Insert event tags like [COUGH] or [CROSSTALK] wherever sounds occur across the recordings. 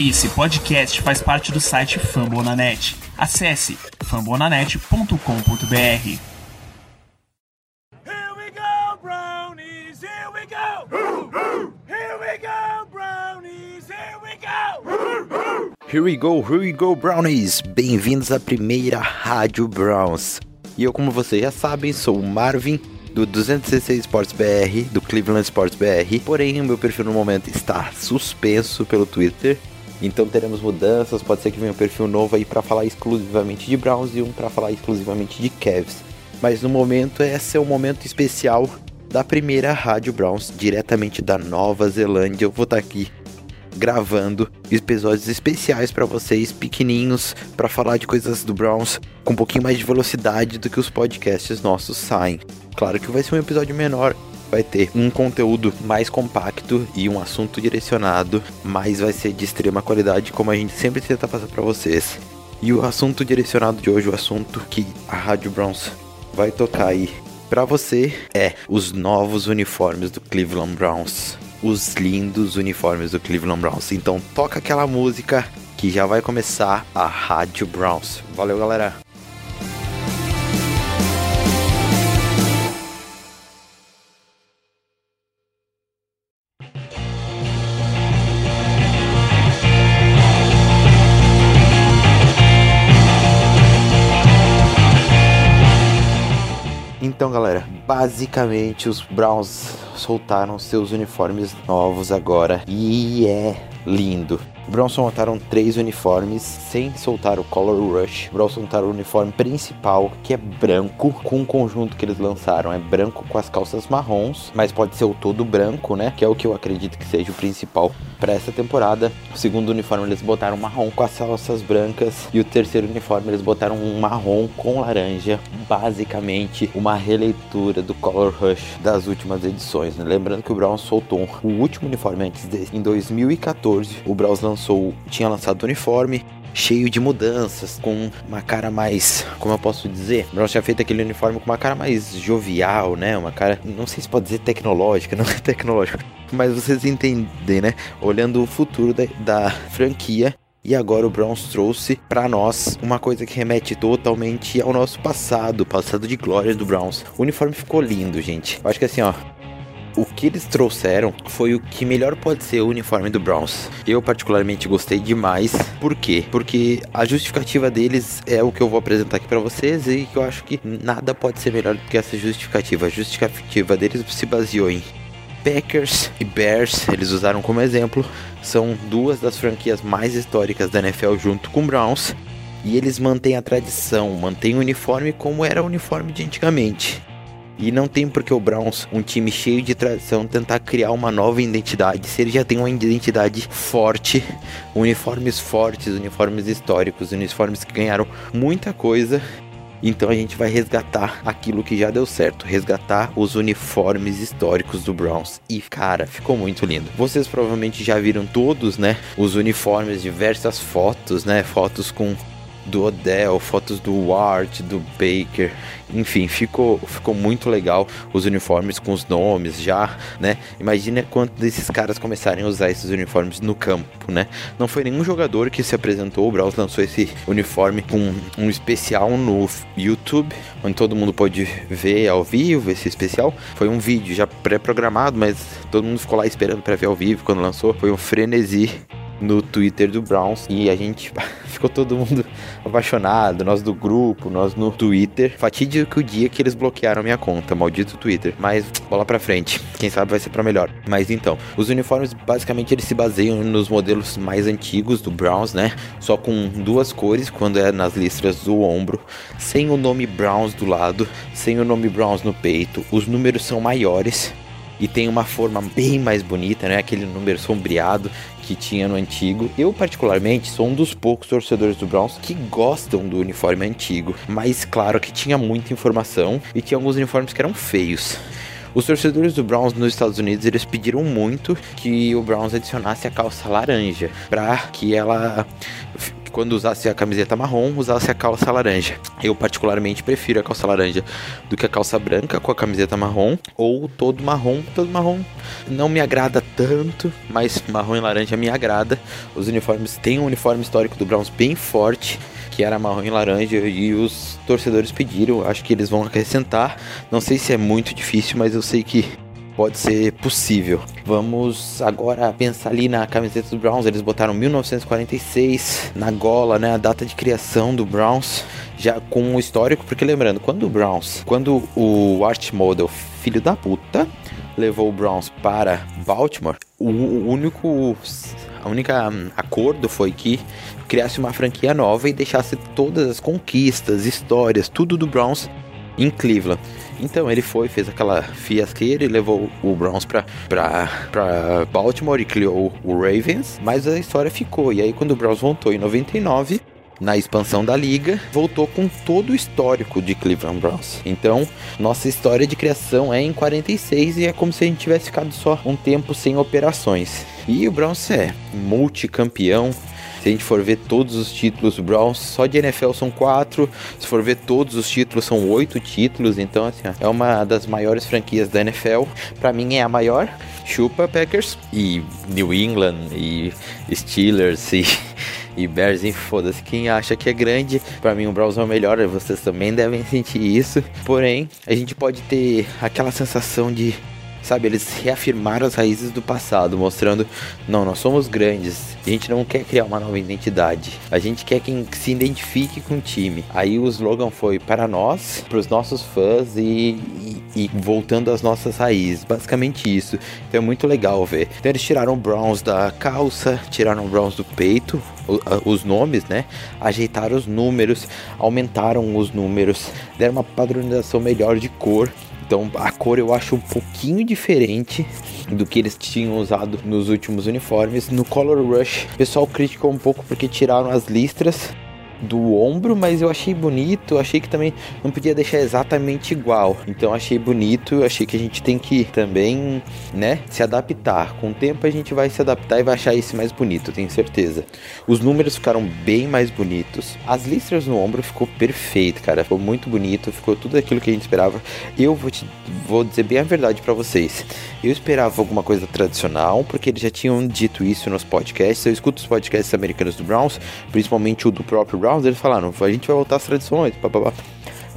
Esse podcast faz parte do site Fambonanet. Acesse fambonanet.com.br. Here we go, brownies, here we go. Here we go, brownies, here we go. Here we go, here we go, Brownies! Bem-vindos à primeira Rádio Browns. E eu, como vocês já sabem, sou o Marvin do 216 Sports BR, do Cleveland Sports BR. Porém, o meu perfil no momento está suspenso pelo Twitter. Então teremos mudanças, pode ser que venha um perfil novo aí para falar exclusivamente de Browns e um para falar exclusivamente de Cavs. Mas no momento esse é o momento especial da primeira Rádio Browns, diretamente da Nova Zelândia. Eu vou estar aqui gravando episódios especiais para vocês, pequenininhos, para falar de coisas do Browns com um pouquinho mais de velocidade do que os podcasts nossos saem. Claro que vai ser um episódio menor, vai ter um conteúdo mais compacto e um assunto direcionado, mas vai ser de extrema qualidade, como a gente sempre tenta passar para vocês. E o assunto direcionado de hoje, o assunto que a Rádio Browns vai tocar aí para você é os novos uniformes do Cleveland Browns. Os lindos uniformes do Cleveland Browns. Então toca aquela música que já vai começar a Rádio Browns. Valeu, galera! Basicamente os Browns soltaram seus uniformes novos agora e é lindo. O Browns soltaram três uniformes sem soltar o Color Rush. O Browns soltaram o uniforme principal, que é branco, com o conjunto que eles lançaram. É branco com as calças marrons, mas pode ser o todo branco, né? Que é o que eu acredito que seja o principal para essa temporada. O segundo uniforme eles botaram marrom com as calças brancas. E o terceiro uniforme eles botaram um marrom com laranja. Basicamente, uma releitura do Color Rush das últimas edições. Né? Lembrando que o Browns soltou o último uniforme antes desse. Em 2014, o Browns lançou tinha lançado o uniforme cheio de mudanças, com uma cara mais, como eu posso dizer, Brown tinha feito aquele uniforme com uma cara mais jovial, né? Uma cara, não sei se pode dizer tecnológica, [LAUGHS] não é tecnológica, mas vocês entendem, né? Olhando o futuro da, da franquia. E agora o Browns trouxe para nós uma coisa que remete totalmente ao nosso passado, passado de glória do Browns. O uniforme ficou lindo, gente. Eu acho que assim, ó, o que eles trouxeram foi o que melhor pode ser o uniforme do Browns. Eu particularmente gostei demais. Por quê? Porque a justificativa deles é o que eu vou apresentar aqui para vocês e que eu acho que nada pode ser melhor do que essa justificativa. A justificativa deles se baseou em Packers e Bears, eles usaram como exemplo, são duas das franquias mais históricas da NFL junto com Browns. E eles mantêm a tradição, mantêm o uniforme como era o uniforme de antigamente. E não tem por que o Browns, um time cheio de tradição, tentar criar uma nova identidade. Se ele já tem uma identidade forte, uniformes fortes, uniformes históricos, uniformes que ganharam muita coisa. Então a gente vai resgatar aquilo que já deu certo, resgatar os uniformes históricos do Browns. E cara, ficou muito lindo. Vocês provavelmente já viram todos, né? Os uniformes, diversas fotos, né? Fotos com do Odell, fotos do Ward, do Baker, enfim, ficou, ficou muito legal os uniformes com os nomes já, né? Imagina quando desses caras começarem a usar esses uniformes no campo, né? Não foi nenhum jogador que se apresentou, o Browns lançou esse uniforme com um especial no YouTube, onde todo mundo pode ver ao vivo esse especial. Foi um vídeo já pré-programado, mas todo mundo ficou lá esperando para ver ao vivo quando lançou. Foi um frenesi no Twitter do Browns e a gente [LAUGHS] ficou todo mundo apaixonado, nós do grupo, nós no Twitter. Fatídico o dia que eles bloquearam minha conta, maldito Twitter. Mas bola pra frente, quem sabe vai ser para melhor. Mas então, os uniformes basicamente eles se baseiam nos modelos mais antigos do Browns, né? Só com duas cores quando é nas listras do ombro, sem o nome Browns do lado, sem o nome Browns no peito. Os números são maiores e tem uma forma bem mais bonita, né? Aquele número sombreado que tinha no antigo. Eu, particularmente, sou um dos poucos torcedores do Browns que gostam do uniforme antigo, mas claro que tinha muita informação e tinha alguns uniformes que eram feios. Os torcedores do Browns nos Estados Unidos eles pediram muito que o Browns adicionasse a calça laranja para que ela quando usasse a camiseta marrom, usasse a calça laranja. Eu particularmente prefiro a calça laranja do que a calça branca com a camiseta marrom ou todo marrom. Todo marrom não me agrada tanto, mas marrom e laranja me agrada. Os uniformes têm um uniforme histórico do Browns bem forte que era marrom e laranja e os torcedores pediram, acho que eles vão acrescentar. Não sei se é muito difícil, mas eu sei que pode ser possível. Vamos agora pensar ali na camiseta do Browns. Eles botaram 1946 na gola, né? A data de criação do Browns, já com um histórico, porque lembrando, quando o Browns, quando o Art Model, filho da puta, levou o Browns para Baltimore, o único a única hum, acordo foi que criasse uma franquia nova e deixasse todas as conquistas, histórias, tudo do Browns em Cleveland. Então ele foi, fez aquela fiasqueira e levou o Browns pra, pra, pra Baltimore e criou o Ravens, mas a história ficou. E aí quando o Browns voltou em 99, na expansão da liga, voltou com todo o histórico de Cleveland Browns. Então, nossa história de criação é em 46 e é como se a gente tivesse ficado só um tempo sem operações. E o Browns é multicampeão, se a gente for ver todos os títulos Browns, só de NFL são quatro. Se for ver todos os títulos, são oito títulos. Então, assim, ó, é uma das maiores franquias da NFL. Para mim é a maior. Chupa Packers e New England e Steelers e, [LAUGHS] e Bears, e foda-se. Quem acha que é grande, para mim o Browns é o melhor. Vocês também devem sentir isso. Porém, a gente pode ter aquela sensação de Sabe, eles reafirmaram as raízes do passado, mostrando, não, nós somos grandes. A gente não quer criar uma nova identidade. A gente quer quem se identifique com o time. Aí o slogan foi para nós, para os nossos fãs e, e, e, voltando às nossas raízes. Basicamente isso. Então é muito legal ver. Então eles tiraram o Browns da calça, tiraram o Browns do peito, os nomes, né? Ajeitaram os números, aumentaram os números, deram uma padronização melhor de cor. Então a cor eu acho um pouquinho diferente do que eles tinham usado nos últimos uniformes. No Color Rush, o pessoal criticou um pouco porque tiraram as listras do ombro, mas eu achei bonito, achei que também não podia deixar exatamente igual. Então achei bonito, achei que a gente tem que também, né, se adaptar. Com o tempo a gente vai se adaptar e vai achar esse mais bonito, tenho certeza. Os números ficaram bem mais bonitos. As listras no ombro ficou perfeito, cara, ficou muito bonito, ficou tudo aquilo que a gente esperava. Eu vou te vou dizer bem a verdade para vocês. Eu esperava alguma coisa tradicional, porque eles já tinham dito isso nos podcasts. Eu escuto os podcasts americanos do Browns, principalmente o do próprio Browns, eles falaram, a gente vai voltar às tradições, papapá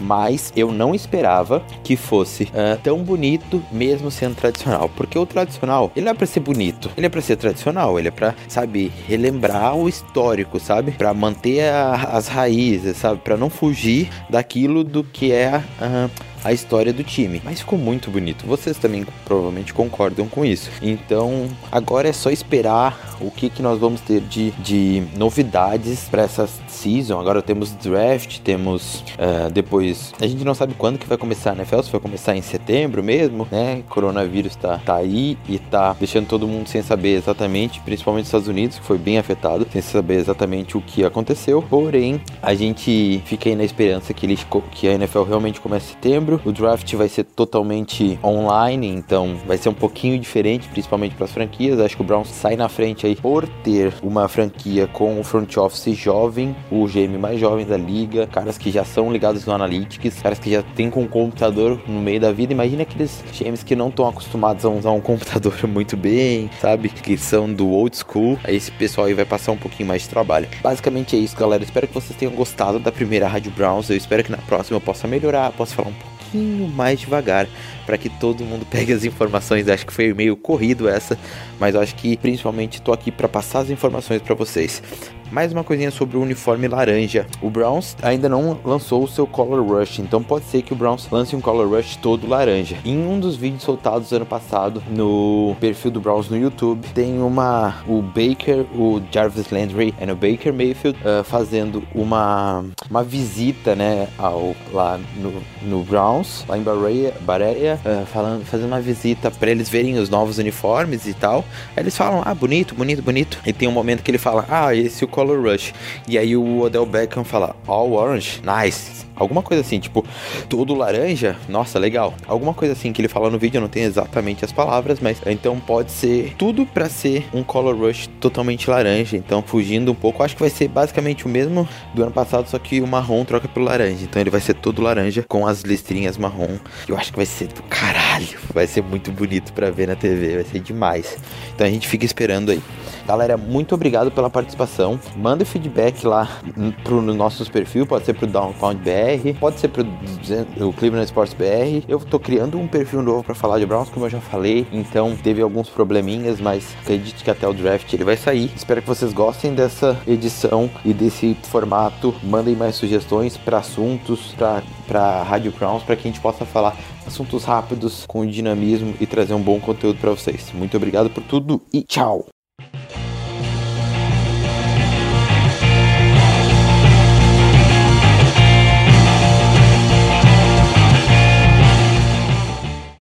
mas eu não esperava que fosse uh, tão bonito mesmo sendo tradicional, porque o tradicional, ele é para ser bonito, ele é para ser tradicional, ele é para, sabe, relembrar o histórico, sabe? Para manter a, as raízes, sabe? Para não fugir daquilo do que é uh, a história do time. Mas ficou muito bonito. Vocês também provavelmente concordam com isso. Então, agora é só esperar o que, que nós vamos ter de, de novidades para essa season. Agora temos draft, temos uh, depois. A gente não sabe quando que vai começar a NFL, se vai começar em setembro mesmo, né? Coronavírus tá, tá aí e tá deixando todo mundo sem saber exatamente, principalmente os Estados Unidos, que foi bem afetado, sem saber exatamente o que aconteceu. Porém, a gente fica aí na esperança que, ele, que a NFL realmente comece em setembro setembro. O draft vai ser totalmente online, então vai ser um pouquinho diferente, principalmente para as franquias. Acho que o Browns sai na frente aí por ter uma franquia com o front office jovem, o GM mais jovem da liga, caras que já são ligados no Analytics, caras que já tem com um computador no meio da vida. Imagina aqueles GMs que não estão acostumados a usar um [LAUGHS] computador muito bem, sabe? Que são do old school. Aí esse pessoal aí vai passar um pouquinho mais de trabalho. Basicamente é isso, galera. Espero que vocês tenham gostado da primeira Rádio Browns. Eu espero que na próxima eu possa melhorar, possa falar um pouco pouquinho mais devagar para que todo mundo [LAUGHS] pegue as informações. Acho que foi meio corrido essa, mas acho que principalmente estou aqui para passar as informações para vocês. Mais uma coisinha sobre o uniforme laranja. O Browns ainda não lançou o seu Color Rush, então pode ser que o Browns lance um Color Rush todo laranja. Em um dos vídeos soltados ano passado no perfil do Browns no YouTube, tem uma o Baker, o Jarvis Landry e o Baker Mayfield uh, fazendo uma uma visita, né, ao lá no, no Browns, lá em Bahreia, Bahreia uh, falando, fazendo uma visita para eles verem os novos uniformes e tal. Aí eles falam: "Ah, bonito, bonito, bonito". E tem um momento que ele fala: "Ah, esse o Color Rush. E aí o Odell Beckham fala, All Orange, nice. Alguma coisa assim, tipo, todo laranja, nossa, legal. Alguma coisa assim que ele fala no vídeo, eu não tenho exatamente as palavras, mas então pode ser tudo para ser um Color Rush totalmente laranja. Então, fugindo um pouco, acho que vai ser basicamente o mesmo do ano passado, só que o marrom troca pelo laranja. Então, ele vai ser todo laranja com as listrinhas marrom. Eu acho que vai ser do caralho, vai ser muito bonito para ver na TV, vai ser demais. Então, a gente fica esperando aí. Galera, muito obrigado pela participação. Manda feedback lá pro nossos perfil, pode ser pro Downpound BR, pode ser pro o Cleveland Sports BR. Eu tô criando um perfil novo para falar de Browns, como eu já falei, então teve alguns probleminhas, mas acredite que até o draft ele vai sair. Espero que vocês gostem dessa edição e desse formato. Mandem mais sugestões para assuntos, para Rádio Browns, para que a gente possa falar assuntos rápidos com dinamismo e trazer um bom conteúdo para vocês. Muito obrigado por tudo e tchau.